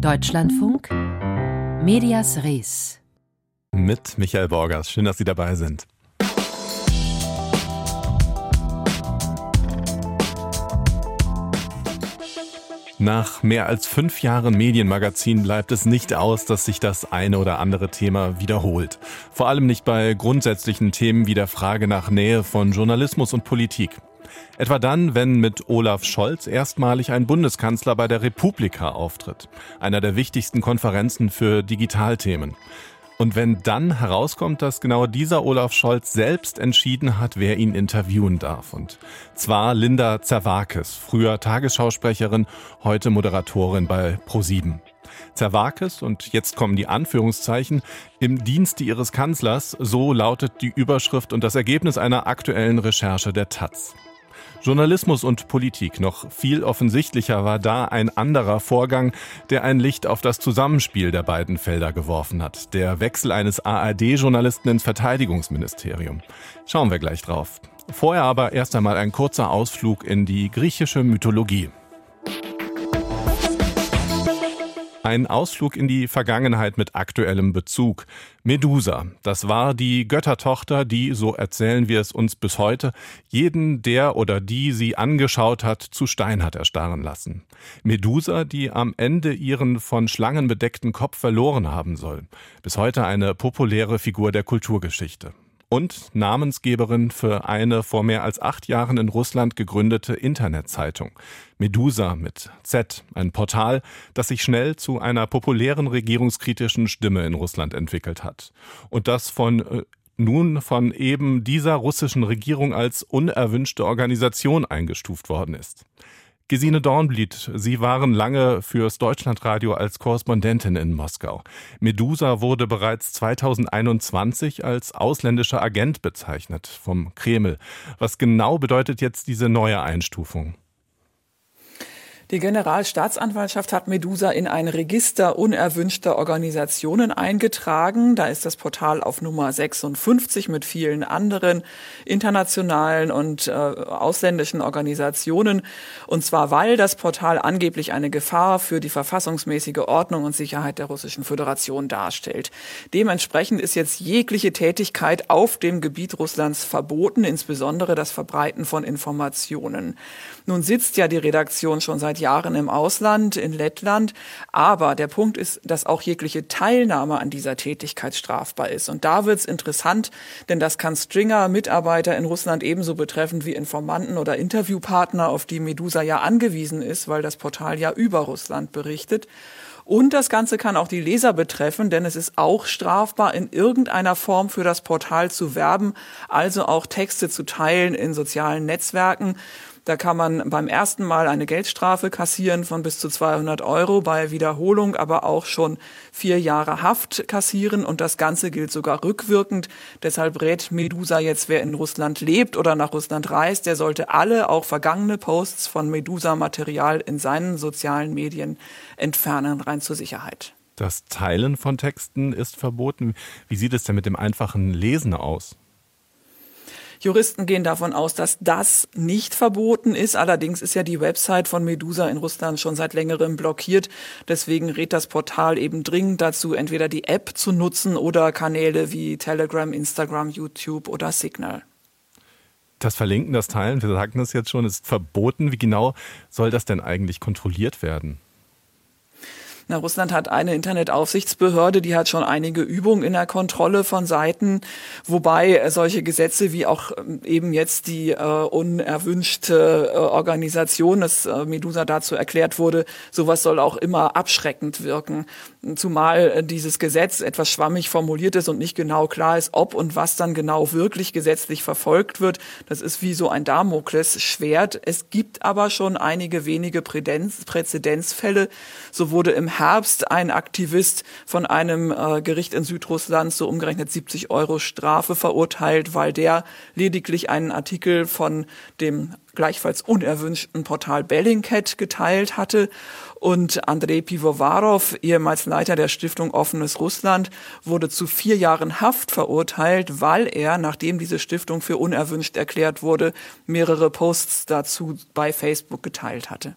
Deutschlandfunk Medias Res mit Michael Borgers. Schön, dass Sie dabei sind. Nach mehr als fünf Jahren Medienmagazin bleibt es nicht aus, dass sich das eine oder andere Thema wiederholt. Vor allem nicht bei grundsätzlichen Themen wie der Frage nach Nähe von Journalismus und Politik. Etwa dann, wenn mit Olaf Scholz erstmalig ein Bundeskanzler bei der Republika auftritt, einer der wichtigsten Konferenzen für Digitalthemen. Und wenn dann herauskommt, dass genau dieser Olaf Scholz selbst entschieden hat, wer ihn interviewen darf. Und zwar Linda Zerwakis, früher Tagesschausprecherin, heute Moderatorin bei ProSieben. Zerwakis, und jetzt kommen die Anführungszeichen, im Dienste ihres Kanzlers, so lautet die Überschrift und das Ergebnis einer aktuellen Recherche der Taz. Journalismus und Politik. Noch viel offensichtlicher war da ein anderer Vorgang, der ein Licht auf das Zusammenspiel der beiden Felder geworfen hat. Der Wechsel eines ARD-Journalisten ins Verteidigungsministerium. Schauen wir gleich drauf. Vorher aber erst einmal ein kurzer Ausflug in die griechische Mythologie. Ein Ausflug in die Vergangenheit mit aktuellem Bezug. Medusa, das war die Göttertochter, die, so erzählen wir es uns bis heute, jeden, der oder die sie angeschaut hat, zu Stein hat erstarren lassen. Medusa, die am Ende ihren von Schlangen bedeckten Kopf verloren haben soll. Bis heute eine populäre Figur der Kulturgeschichte und Namensgeberin für eine vor mehr als acht Jahren in Russland gegründete Internetzeitung. Medusa mit Z, ein Portal, das sich schnell zu einer populären regierungskritischen Stimme in Russland entwickelt hat. Und das von äh, nun von eben dieser russischen Regierung als unerwünschte Organisation eingestuft worden ist. Gesine Dornbliet, Sie waren lange fürs Deutschlandradio als Korrespondentin in Moskau. Medusa wurde bereits 2021 als ausländischer Agent bezeichnet vom Kreml. Was genau bedeutet jetzt diese neue Einstufung? Die Generalstaatsanwaltschaft hat Medusa in ein Register unerwünschter Organisationen eingetragen. Da ist das Portal auf Nummer 56 mit vielen anderen internationalen und äh, ausländischen Organisationen. Und zwar, weil das Portal angeblich eine Gefahr für die verfassungsmäßige Ordnung und Sicherheit der Russischen Föderation darstellt. Dementsprechend ist jetzt jegliche Tätigkeit auf dem Gebiet Russlands verboten, insbesondere das Verbreiten von Informationen. Nun sitzt ja die Redaktion schon seit Jahren im Ausland, in Lettland. Aber der Punkt ist, dass auch jegliche Teilnahme an dieser Tätigkeit strafbar ist. Und da wird's interessant, denn das kann Stringer, Mitarbeiter in Russland ebenso betreffen wie Informanten oder Interviewpartner, auf die Medusa ja angewiesen ist, weil das Portal ja über Russland berichtet. Und das Ganze kann auch die Leser betreffen, denn es ist auch strafbar, in irgendeiner Form für das Portal zu werben, also auch Texte zu teilen in sozialen Netzwerken. Da kann man beim ersten Mal eine Geldstrafe kassieren von bis zu 200 Euro, bei Wiederholung aber auch schon vier Jahre Haft kassieren und das Ganze gilt sogar rückwirkend. Deshalb rät Medusa jetzt, wer in Russland lebt oder nach Russland reist, der sollte alle, auch vergangene Posts von Medusa-Material in seinen sozialen Medien entfernen, rein zur Sicherheit. Das Teilen von Texten ist verboten. Wie sieht es denn mit dem einfachen Lesen aus? Juristen gehen davon aus, dass das nicht verboten ist. Allerdings ist ja die Website von Medusa in Russland schon seit längerem blockiert. Deswegen rät das Portal eben dringend dazu, entweder die App zu nutzen oder Kanäle wie Telegram, Instagram, YouTube oder Signal. Das Verlinken, das Teilen, wir sagten das jetzt schon, ist verboten. Wie genau soll das denn eigentlich kontrolliert werden? Na, Russland hat eine Internetaufsichtsbehörde, die hat schon einige Übungen in der Kontrolle von Seiten, wobei äh, solche Gesetze wie auch ähm, eben jetzt die äh, unerwünschte äh, Organisation, das äh, Medusa dazu erklärt wurde, sowas soll auch immer abschreckend wirken. Zumal äh, dieses Gesetz etwas schwammig formuliert ist und nicht genau klar ist, ob und was dann genau wirklich gesetzlich verfolgt wird. Das ist wie so ein Damoklesschwert. Es gibt aber schon einige wenige Präzedenzfälle. So wurde im Herbst ein Aktivist von einem äh, Gericht in Südrussland so umgerechnet 70 Euro Strafe verurteilt, weil der lediglich einen Artikel von dem gleichfalls unerwünschten Portal Bellingcat geteilt hatte. Und Andrei Pivovarov, ehemals Leiter der Stiftung Offenes Russland, wurde zu vier Jahren Haft verurteilt, weil er, nachdem diese Stiftung für unerwünscht erklärt wurde, mehrere Posts dazu bei Facebook geteilt hatte.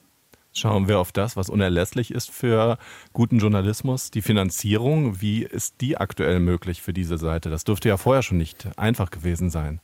Schauen wir auf das, was unerlässlich ist für guten Journalismus, die Finanzierung. Wie ist die aktuell möglich für diese Seite? Das dürfte ja vorher schon nicht einfach gewesen sein.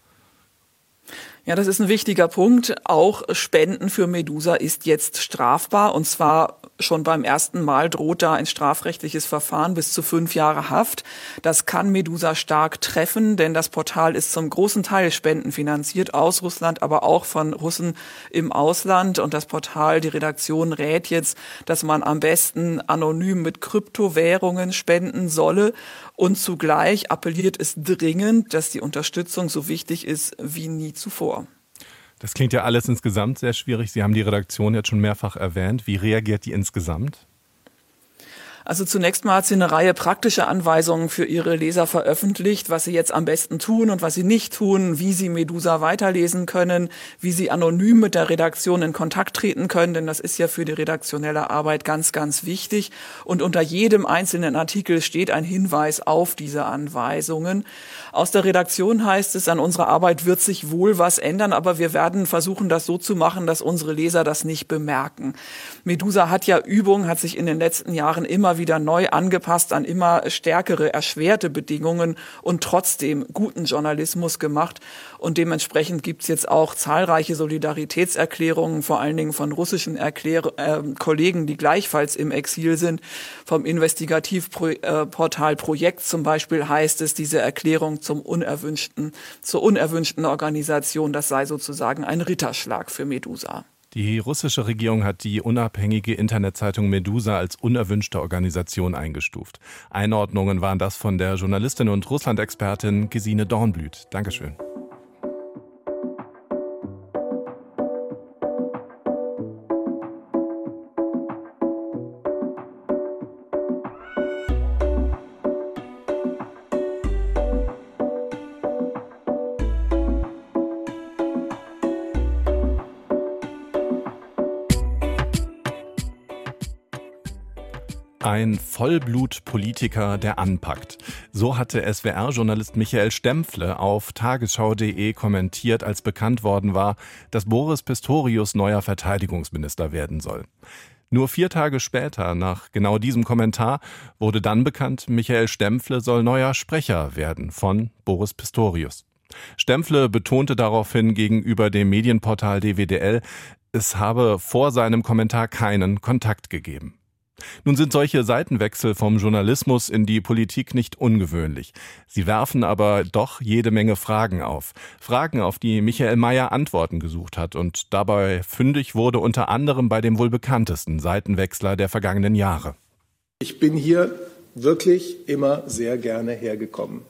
Ja, das ist ein wichtiger Punkt. Auch Spenden für Medusa ist jetzt strafbar und zwar schon beim ersten Mal droht da ein strafrechtliches Verfahren bis zu fünf Jahre Haft. Das kann Medusa stark treffen, denn das Portal ist zum großen Teil spendenfinanziert aus Russland, aber auch von Russen im Ausland. Und das Portal, die Redaktion rät jetzt, dass man am besten anonym mit Kryptowährungen spenden solle. Und zugleich appelliert es dringend, dass die Unterstützung so wichtig ist wie nie zuvor. Das klingt ja alles insgesamt sehr schwierig. Sie haben die Redaktion jetzt schon mehrfach erwähnt. Wie reagiert die insgesamt? Also zunächst mal hat sie eine Reihe praktischer Anweisungen für ihre Leser veröffentlicht, was sie jetzt am besten tun und was sie nicht tun, wie sie Medusa weiterlesen können, wie sie anonym mit der Redaktion in Kontakt treten können, denn das ist ja für die redaktionelle Arbeit ganz, ganz wichtig. Und unter jedem einzelnen Artikel steht ein Hinweis auf diese Anweisungen. Aus der Redaktion heißt es, an unserer Arbeit wird sich wohl was ändern, aber wir werden versuchen, das so zu machen, dass unsere Leser das nicht bemerken. Medusa hat ja Übung, hat sich in den letzten Jahren immer wieder neu angepasst an immer stärkere, erschwerte Bedingungen und trotzdem guten Journalismus gemacht. Und dementsprechend gibt's jetzt auch zahlreiche Solidaritätserklärungen, vor allen Dingen von russischen Erklär äh, Kollegen, die gleichfalls im Exil sind. Vom Investigativportal Projekt zum Beispiel heißt es, diese Erklärung zum unerwünschten, zur unerwünschten Organisation, das sei sozusagen ein Ritterschlag für Medusa. Die russische Regierung hat die unabhängige Internetzeitung Medusa als unerwünschte Organisation eingestuft. Einordnungen waren das von der Journalistin und Russland-Expertin Gesine Dornblüt. Dankeschön. Ein Vollblutpolitiker, der anpackt. So hatte SWR-Journalist Michael Stempfle auf tagesschau.de kommentiert, als bekannt worden war, dass Boris Pistorius neuer Verteidigungsminister werden soll. Nur vier Tage später, nach genau diesem Kommentar, wurde dann bekannt, Michael Stempfle soll neuer Sprecher werden von Boris Pistorius. Stempfle betonte daraufhin gegenüber dem Medienportal DWDL, es habe vor seinem Kommentar keinen Kontakt gegeben. Nun sind solche Seitenwechsel vom Journalismus in die Politik nicht ungewöhnlich. Sie werfen aber doch jede Menge Fragen auf. Fragen, auf die Michael Mayer Antworten gesucht hat und dabei fündig wurde unter anderem bei dem wohl bekanntesten Seitenwechsler der vergangenen Jahre. Ich bin hier wirklich immer sehr gerne hergekommen.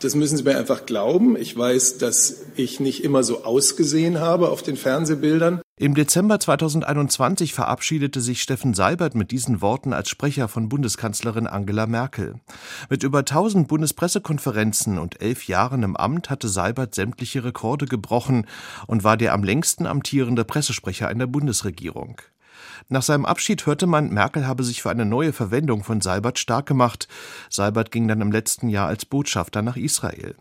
Das müssen Sie mir einfach glauben. Ich weiß, dass ich nicht immer so ausgesehen habe auf den Fernsehbildern. Im Dezember 2021 verabschiedete sich Steffen Seibert mit diesen Worten als Sprecher von Bundeskanzlerin Angela Merkel. Mit über 1000 Bundespressekonferenzen und elf Jahren im Amt hatte Seibert sämtliche Rekorde gebrochen und war der am längsten amtierende Pressesprecher in der Bundesregierung. Nach seinem Abschied hörte man, Merkel habe sich für eine neue Verwendung von Seibert stark gemacht. Seibert ging dann im letzten Jahr als Botschafter nach Israel.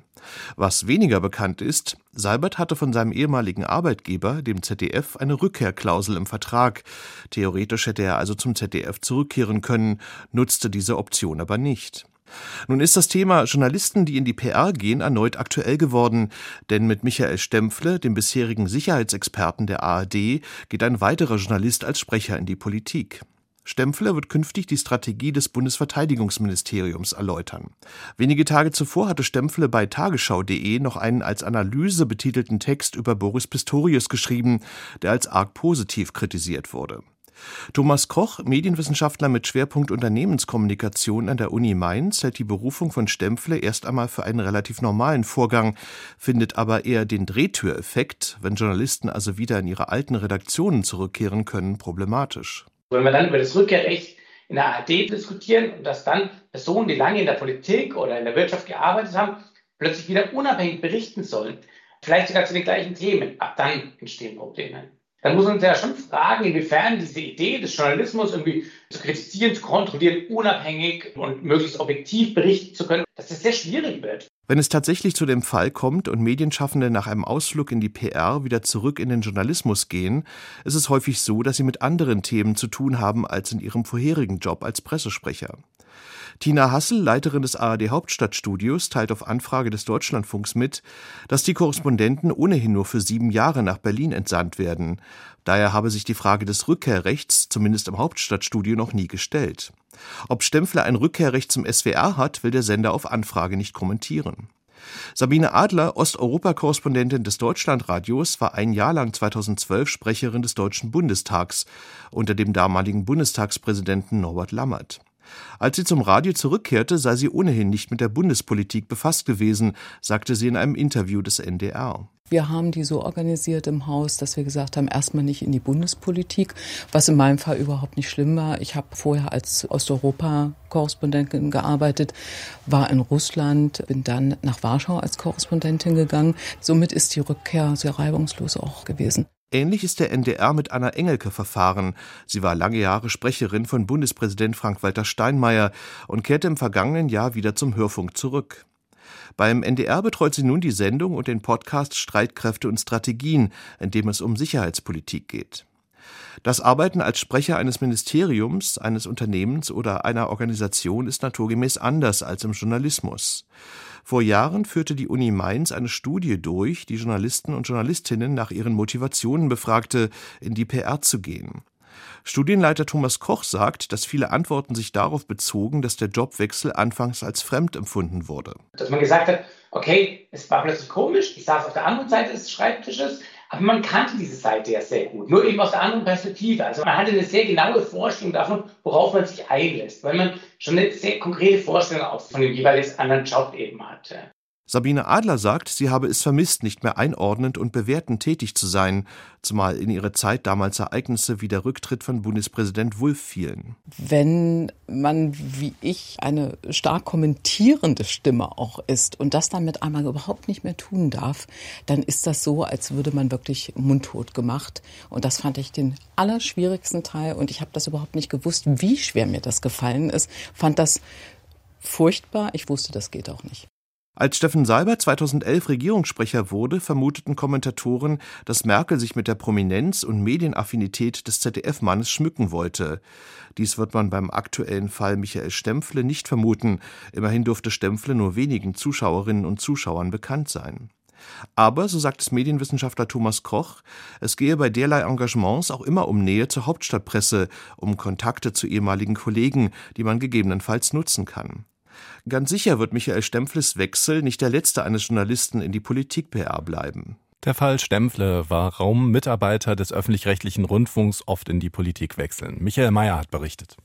Was weniger bekannt ist, Seibert hatte von seinem ehemaligen Arbeitgeber, dem ZDF, eine Rückkehrklausel im Vertrag. Theoretisch hätte er also zum ZDF zurückkehren können, nutzte diese Option aber nicht. Nun ist das Thema Journalisten, die in die PR gehen, erneut aktuell geworden, denn mit Michael Stempfle, dem bisherigen Sicherheitsexperten der ARD, geht ein weiterer Journalist als Sprecher in die Politik. Stempfler wird künftig die Strategie des Bundesverteidigungsministeriums erläutern. Wenige Tage zuvor hatte Stempfle bei tagesschau.de noch einen als Analyse betitelten Text über Boris Pistorius geschrieben, der als arg positiv kritisiert wurde. Thomas Koch, Medienwissenschaftler mit Schwerpunkt Unternehmenskommunikation an der Uni Mainz, hält die Berufung von Stempfle erst einmal für einen relativ normalen Vorgang, findet aber eher den Drehtüreffekt, wenn Journalisten also wieder in ihre alten Redaktionen zurückkehren können, problematisch. Wenn wir dann über das Rückkehrrecht in der ARD diskutieren und dass dann Personen, die lange in der Politik oder in der Wirtschaft gearbeitet haben, plötzlich wieder unabhängig berichten sollen, vielleicht sogar zu den gleichen Themen, ab dann entstehen Probleme dann muss man uns ja schon fragen, inwiefern diese Idee des Journalismus irgendwie zu kritisieren, zu kontrollieren, unabhängig und möglichst objektiv berichten zu können, dass das sehr schwierig wird. Wenn es tatsächlich zu dem Fall kommt und Medienschaffende nach einem Ausflug in die PR wieder zurück in den Journalismus gehen, ist es häufig so, dass sie mit anderen Themen zu tun haben als in ihrem vorherigen Job als Pressesprecher. Tina Hassel, Leiterin des ARD Hauptstadtstudios, teilt auf Anfrage des Deutschlandfunks mit, dass die Korrespondenten ohnehin nur für sieben Jahre nach Berlin entsandt werden. Daher habe sich die Frage des Rückkehrrechts, zumindest im Hauptstadtstudio, noch nie gestellt. Ob Stempfler ein Rückkehrrecht zum SWR hat, will der Sender auf Anfrage nicht kommentieren. Sabine Adler, Osteuropa-Korrespondentin des Deutschlandradios, war ein Jahr lang 2012 Sprecherin des Deutschen Bundestags unter dem damaligen Bundestagspräsidenten Norbert Lammert. Als sie zum Radio zurückkehrte, sei sie ohnehin nicht mit der Bundespolitik befasst gewesen, sagte sie in einem Interview des NDR. Wir haben die so organisiert im Haus, dass wir gesagt haben, erstmal nicht in die Bundespolitik, was in meinem Fall überhaupt nicht schlimm war. Ich habe vorher als Osteuropa-Korrespondentin gearbeitet, war in Russland, bin dann nach Warschau als Korrespondentin gegangen. Somit ist die Rückkehr sehr reibungslos auch gewesen. Ähnlich ist der NDR mit Anna Engelke verfahren. Sie war lange Jahre Sprecherin von Bundespräsident Frank-Walter Steinmeier und kehrte im vergangenen Jahr wieder zum Hörfunk zurück. Beim NDR betreut sie nun die Sendung und den Podcast Streitkräfte und Strategien, in dem es um Sicherheitspolitik geht. Das Arbeiten als Sprecher eines Ministeriums, eines Unternehmens oder einer Organisation ist naturgemäß anders als im Journalismus. Vor Jahren führte die Uni Mainz eine Studie durch, die Journalisten und Journalistinnen nach ihren Motivationen befragte, in die PR zu gehen. Studienleiter Thomas Koch sagt, dass viele Antworten sich darauf bezogen, dass der Jobwechsel anfangs als fremd empfunden wurde. Dass man gesagt hat, okay, es war plötzlich komisch, ich saß auf der anderen Seite des Schreibtisches, aber man kannte diese Seite ja sehr gut, nur eben aus der anderen Perspektive. Also man hatte eine sehr genaue Vorstellung davon, worauf man sich einlässt, weil man schon eine sehr konkrete Vorstellung auch von dem jeweils anderen Job eben hatte. Sabine Adler sagt, sie habe es vermisst, nicht mehr einordnend und bewertend tätig zu sein, zumal in ihre Zeit damals Ereignisse wie der Rücktritt von Bundespräsident Wulff fielen. Wenn man wie ich eine stark kommentierende Stimme auch ist und das dann mit einmal überhaupt nicht mehr tun darf, dann ist das so, als würde man wirklich mundtot gemacht. Und das fand ich den allerschwierigsten Teil und ich habe das überhaupt nicht gewusst, wie schwer mir das gefallen ist. Fand das furchtbar. Ich wusste, das geht auch nicht. Als Steffen Seibert 2011 Regierungssprecher wurde, vermuteten Kommentatoren, dass Merkel sich mit der Prominenz und Medienaffinität des ZDF-Mannes schmücken wollte. Dies wird man beim aktuellen Fall Michael Stempfle nicht vermuten. Immerhin durfte Stempfle nur wenigen Zuschauerinnen und Zuschauern bekannt sein. Aber, so sagt es Medienwissenschaftler Thomas Koch, es gehe bei derlei Engagements auch immer um Nähe zur Hauptstadtpresse, um Kontakte zu ehemaligen Kollegen, die man gegebenenfalls nutzen kann. Ganz sicher wird Michael Stempfles Wechsel nicht der letzte eines Journalisten in die Politik-PR bleiben. Der Fall Stempfle, warum Mitarbeiter des öffentlich-rechtlichen Rundfunks oft in die Politik wechseln. Michael Mayer hat berichtet.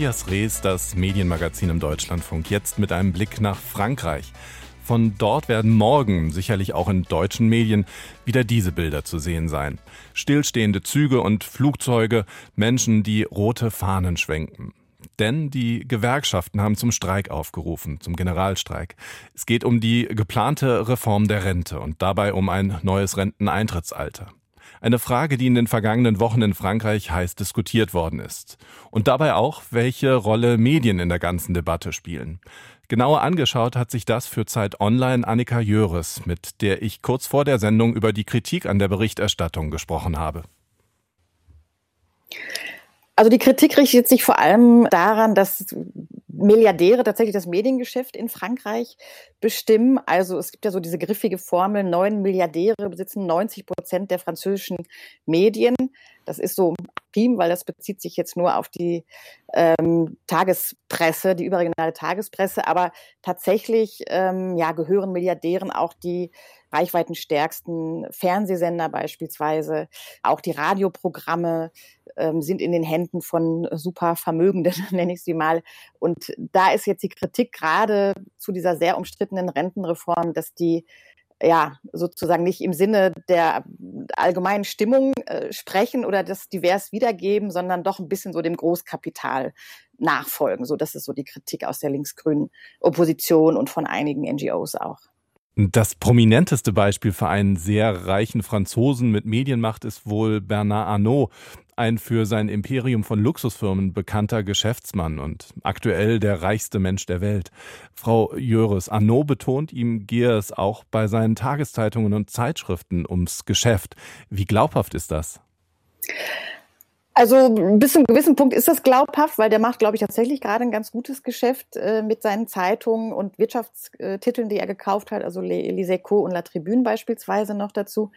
Medias Res, das Medienmagazin im Deutschlandfunk, jetzt mit einem Blick nach Frankreich. Von dort werden morgen, sicherlich auch in deutschen Medien, wieder diese Bilder zu sehen sein. Stillstehende Züge und Flugzeuge, Menschen, die rote Fahnen schwenken. Denn die Gewerkschaften haben zum Streik aufgerufen, zum Generalstreik. Es geht um die geplante Reform der Rente und dabei um ein neues Renteneintrittsalter. Eine Frage, die in den vergangenen Wochen in Frankreich heiß diskutiert worden ist. Und dabei auch, welche Rolle Medien in der ganzen Debatte spielen. Genauer angeschaut hat sich das für Zeit Online Annika Jöres, mit der ich kurz vor der Sendung über die Kritik an der Berichterstattung gesprochen habe. Also die Kritik richtet sich vor allem daran, dass Milliardäre tatsächlich das Mediengeschäft in Frankreich bestimmen. Also es gibt ja so diese griffige Formel, neun Milliardäre besitzen 90 Prozent der französischen Medien. Das ist so prim, weil das bezieht sich jetzt nur auf die ähm, Tagespresse, die überregionale Tagespresse. Aber tatsächlich ähm, ja, gehören Milliardären auch die reichweitenstärksten Fernsehsender beispielsweise, auch die Radioprogramme ähm, sind in den Händen von Supervermögenden, nenne ich sie mal. Und da ist jetzt die Kritik gerade zu dieser sehr umstrittenen Rentenreform, dass die ja, sozusagen nicht im Sinne der allgemeinen Stimmung äh, sprechen oder das divers wiedergeben, sondern doch ein bisschen so dem Großkapital nachfolgen. So, das ist so die Kritik aus der linksgrünen Opposition und von einigen NGOs auch. Das prominenteste Beispiel für einen sehr reichen Franzosen mit Medienmacht ist wohl Bernard Arnault, ein für sein Imperium von Luxusfirmen bekannter Geschäftsmann und aktuell der reichste Mensch der Welt. Frau Jöres, Arnault betont, ihm gehe es auch bei seinen Tageszeitungen und Zeitschriften ums Geschäft. Wie glaubhaft ist das? Also bis zu einem gewissen Punkt ist das glaubhaft, weil der macht, glaube ich, tatsächlich gerade ein ganz gutes Geschäft äh, mit seinen Zeitungen und Wirtschaftstiteln, die er gekauft hat, also Les Echos und La Tribune beispielsweise noch dazu.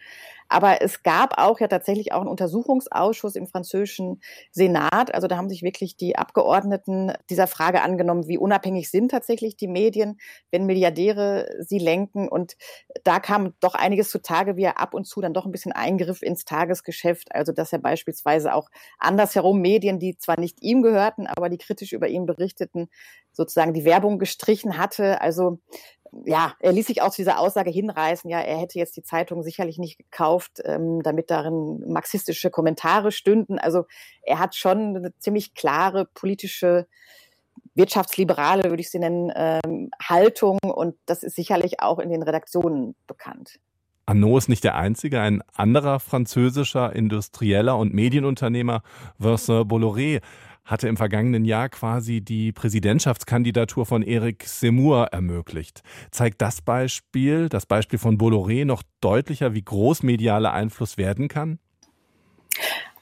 Aber es gab auch ja tatsächlich auch einen Untersuchungsausschuss im französischen Senat. Also da haben sich wirklich die Abgeordneten dieser Frage angenommen, wie unabhängig sind tatsächlich die Medien, wenn Milliardäre sie lenken. Und da kam doch einiges zutage, wie er ab und zu dann doch ein bisschen Eingriff ins Tagesgeschäft. Also dass er beispielsweise auch andersherum Medien, die zwar nicht ihm gehörten, aber die kritisch über ihn berichteten, sozusagen die Werbung gestrichen hatte. Also ja, er ließ sich auch zu dieser Aussage hinreißen, ja, er hätte jetzt die Zeitung sicherlich nicht gekauft, ähm, damit darin marxistische Kommentare stünden. Also er hat schon eine ziemlich klare politische wirtschaftsliberale, würde ich sie nennen, ähm, Haltung und das ist sicherlich auch in den Redaktionen bekannt. Arnaud ist nicht der einzige. Ein anderer französischer Industrieller und Medienunternehmer, Vincent Bolloré, hatte im vergangenen Jahr quasi die Präsidentschaftskandidatur von Eric Zemmour ermöglicht. Zeigt das Beispiel, das Beispiel von Bolloré, noch deutlicher, wie groß medialer Einfluss werden kann?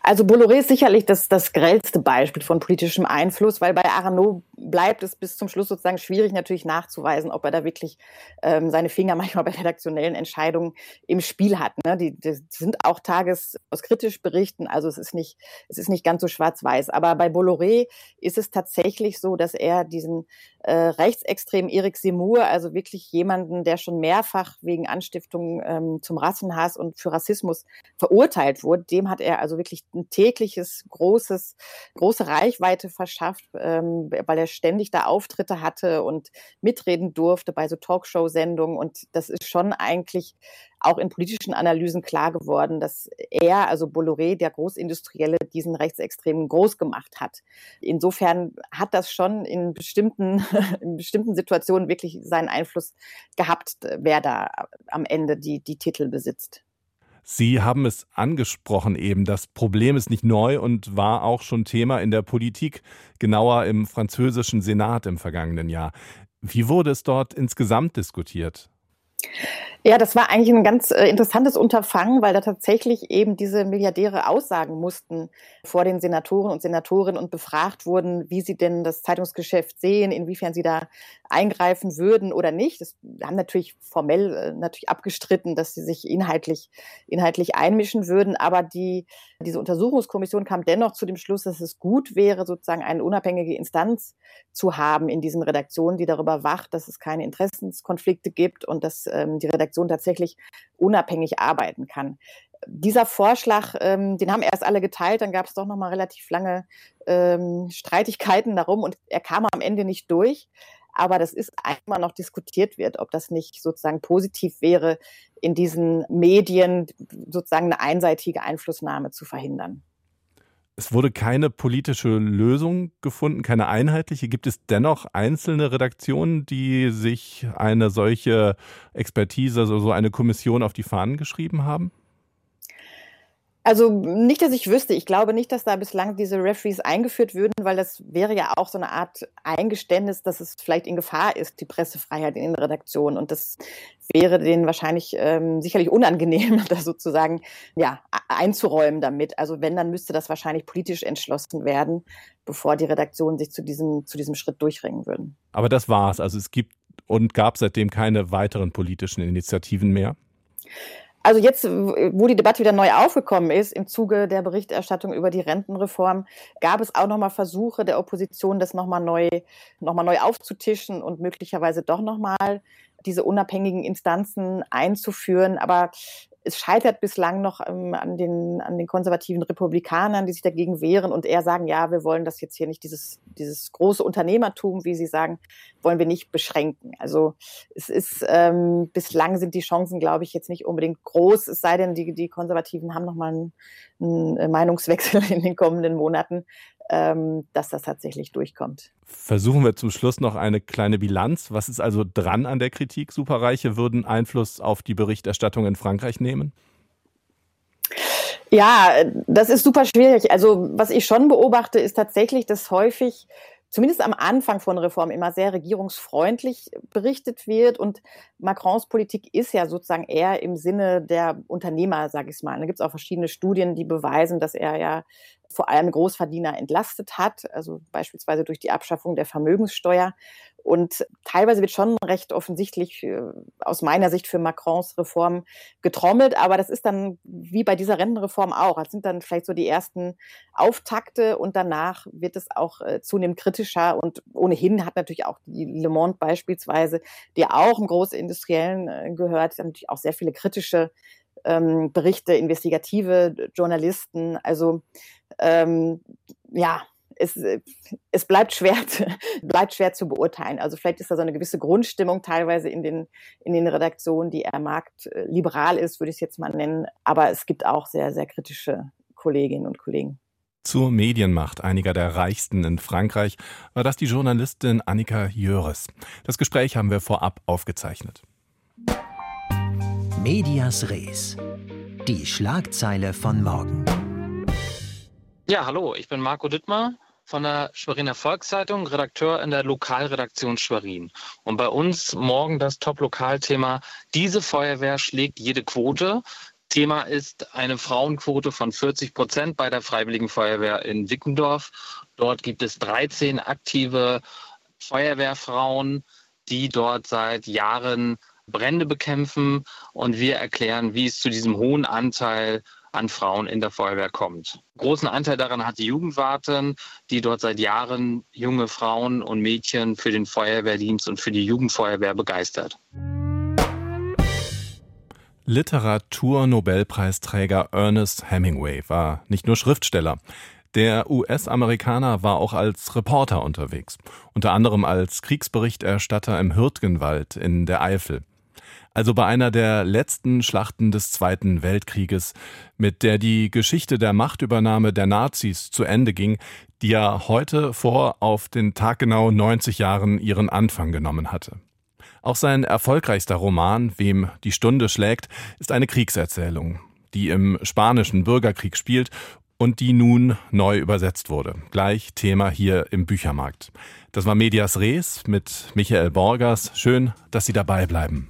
Also Bolloré ist sicherlich das, das grellste Beispiel von politischem Einfluss, weil bei Arnaud bleibt es bis zum Schluss sozusagen schwierig natürlich nachzuweisen, ob er da wirklich ähm, seine Finger manchmal bei redaktionellen Entscheidungen im Spiel hat. Ne? Die, die sind auch tages aus kritisch berichten, also es ist nicht, es ist nicht ganz so schwarz-weiß. Aber bei Bolloré ist es tatsächlich so, dass er diesen äh, rechtsextremen Eric Seymour, also wirklich jemanden, der schon mehrfach wegen Anstiftung ähm, zum Rassenhass und für Rassismus verurteilt wurde, dem hat er also wirklich ein tägliches, großes, große Reichweite verschafft, ähm, weil er ständig da Auftritte hatte und mitreden durfte bei so Talkshow-Sendungen. Und das ist schon eigentlich auch in politischen Analysen klar geworden, dass er, also Bolloré, der Großindustrielle, diesen Rechtsextremen groß gemacht hat. Insofern hat das schon in bestimmten, in bestimmten Situationen wirklich seinen Einfluss gehabt, wer da am Ende die, die Titel besitzt. Sie haben es angesprochen eben, das Problem ist nicht neu und war auch schon Thema in der Politik, genauer im französischen Senat im vergangenen Jahr. Wie wurde es dort insgesamt diskutiert? Ja, das war eigentlich ein ganz äh, interessantes Unterfangen, weil da tatsächlich eben diese Milliardäre aussagen mussten vor den Senatoren und Senatorinnen und befragt wurden, wie sie denn das Zeitungsgeschäft sehen, inwiefern sie da eingreifen würden oder nicht. Das haben natürlich formell äh, natürlich abgestritten, dass sie sich inhaltlich, inhaltlich einmischen würden. Aber die, diese Untersuchungskommission kam dennoch zu dem Schluss, dass es gut wäre, sozusagen eine unabhängige Instanz zu haben in diesen Redaktionen, die darüber wacht, dass es keine Interessenskonflikte gibt und dass ähm, die Redaktion tatsächlich unabhängig arbeiten kann dieser Vorschlag, ähm, den haben erst alle geteilt, dann gab es doch noch mal relativ lange ähm, Streitigkeiten darum und er kam am Ende nicht durch aber das ist einmal noch diskutiert wird, ob das nicht sozusagen positiv wäre, in diesen Medien sozusagen eine einseitige Einflussnahme zu verhindern. Es wurde keine politische Lösung gefunden, keine einheitliche. Gibt es dennoch einzelne Redaktionen, die sich eine solche Expertise, also so eine Kommission auf die Fahnen geschrieben haben? Also nicht, dass ich wüsste. Ich glaube nicht, dass da bislang diese Referees eingeführt würden, weil das wäre ja auch so eine Art Eingeständnis, dass es vielleicht in Gefahr ist, die Pressefreiheit in den Redaktionen. Und das wäre denen wahrscheinlich ähm, sicherlich unangenehm, da sozusagen ja, einzuräumen damit. Also wenn, dann müsste das wahrscheinlich politisch entschlossen werden, bevor die Redaktionen sich zu diesem, zu diesem Schritt durchringen würden. Aber das war's. Also es gibt und gab seitdem keine weiteren politischen Initiativen mehr? Also jetzt, wo die Debatte wieder neu aufgekommen ist, im Zuge der Berichterstattung über die Rentenreform, gab es auch nochmal Versuche der Opposition, das nochmal neu, noch neu aufzutischen und möglicherweise doch nochmal diese unabhängigen Instanzen einzuführen. Aber es scheitert bislang noch ähm, an, den, an den konservativen Republikanern, die sich dagegen wehren und eher sagen, ja, wir wollen das jetzt hier nicht, dieses, dieses große Unternehmertum, wie sie sagen, wollen wir nicht beschränken. Also es ist, ähm, bislang sind die Chancen, glaube ich, jetzt nicht unbedingt groß, es sei denn, die, die Konservativen haben nochmal einen, einen Meinungswechsel in den kommenden Monaten, dass das tatsächlich durchkommt. Versuchen wir zum Schluss noch eine kleine Bilanz. Was ist also dran an der Kritik? Superreiche würden Einfluss auf die Berichterstattung in Frankreich nehmen? Ja, das ist super schwierig. Also was ich schon beobachte, ist tatsächlich, dass häufig zumindest am Anfang von Reformen immer sehr regierungsfreundlich berichtet wird. Und Macrons Politik ist ja sozusagen eher im Sinne der Unternehmer, sage ich mal. Da gibt es auch verschiedene Studien, die beweisen, dass er ja vor allem Großverdiener entlastet hat, also beispielsweise durch die Abschaffung der Vermögenssteuer. Und teilweise wird schon recht offensichtlich äh, aus meiner Sicht für Macrons Reform getrommelt, aber das ist dann wie bei dieser Rentenreform auch. Das sind dann vielleicht so die ersten Auftakte und danach wird es auch äh, zunehmend kritischer und ohnehin hat natürlich auch die Le Monde beispielsweise, die auch im Großindustriellen äh, gehört, natürlich auch sehr viele kritische ähm, Berichte, investigative Journalisten. Also ähm, ja, es, es bleibt schwer, bleibt schwer zu beurteilen. Also vielleicht ist da so eine gewisse Grundstimmung teilweise in den, in den Redaktionen, die eher marktliberal ist, würde ich es jetzt mal nennen. Aber es gibt auch sehr, sehr kritische Kolleginnen und Kollegen. Zur Medienmacht einiger der reichsten in Frankreich war das die Journalistin Annika Jöres. Das Gespräch haben wir vorab aufgezeichnet. Medias Res. Die Schlagzeile von morgen. Ja, hallo, ich bin Marco Dittmar von der Schweriner Volkszeitung, Redakteur in der Lokalredaktion Schwerin. Und bei uns morgen das Top-Lokalthema Diese Feuerwehr schlägt jede Quote. Thema ist eine Frauenquote von 40 Prozent bei der Freiwilligen Feuerwehr in Wickendorf. Dort gibt es 13 aktive Feuerwehrfrauen, die dort seit Jahren Brände bekämpfen. Und wir erklären, wie es zu diesem hohen Anteil an Frauen in der Feuerwehr kommt. Großen Anteil daran hat die Jugendwartin, die dort seit Jahren junge Frauen und Mädchen für den Feuerwehrdienst und für die Jugendfeuerwehr begeistert. Literatur-Nobelpreisträger Ernest Hemingway war nicht nur Schriftsteller. Der US-Amerikaner war auch als Reporter unterwegs, unter anderem als Kriegsberichterstatter im Hürtgenwald in der Eifel also bei einer der letzten Schlachten des Zweiten Weltkrieges, mit der die Geschichte der Machtübernahme der Nazis zu Ende ging, die ja heute vor auf den Tag genau 90 Jahren ihren Anfang genommen hatte. Auch sein erfolgreichster Roman, Wem die Stunde schlägt, ist eine Kriegserzählung, die im spanischen Bürgerkrieg spielt und die nun neu übersetzt wurde. Gleich Thema hier im Büchermarkt. Das war Medias Res mit Michael Borgers. Schön, dass Sie dabei bleiben.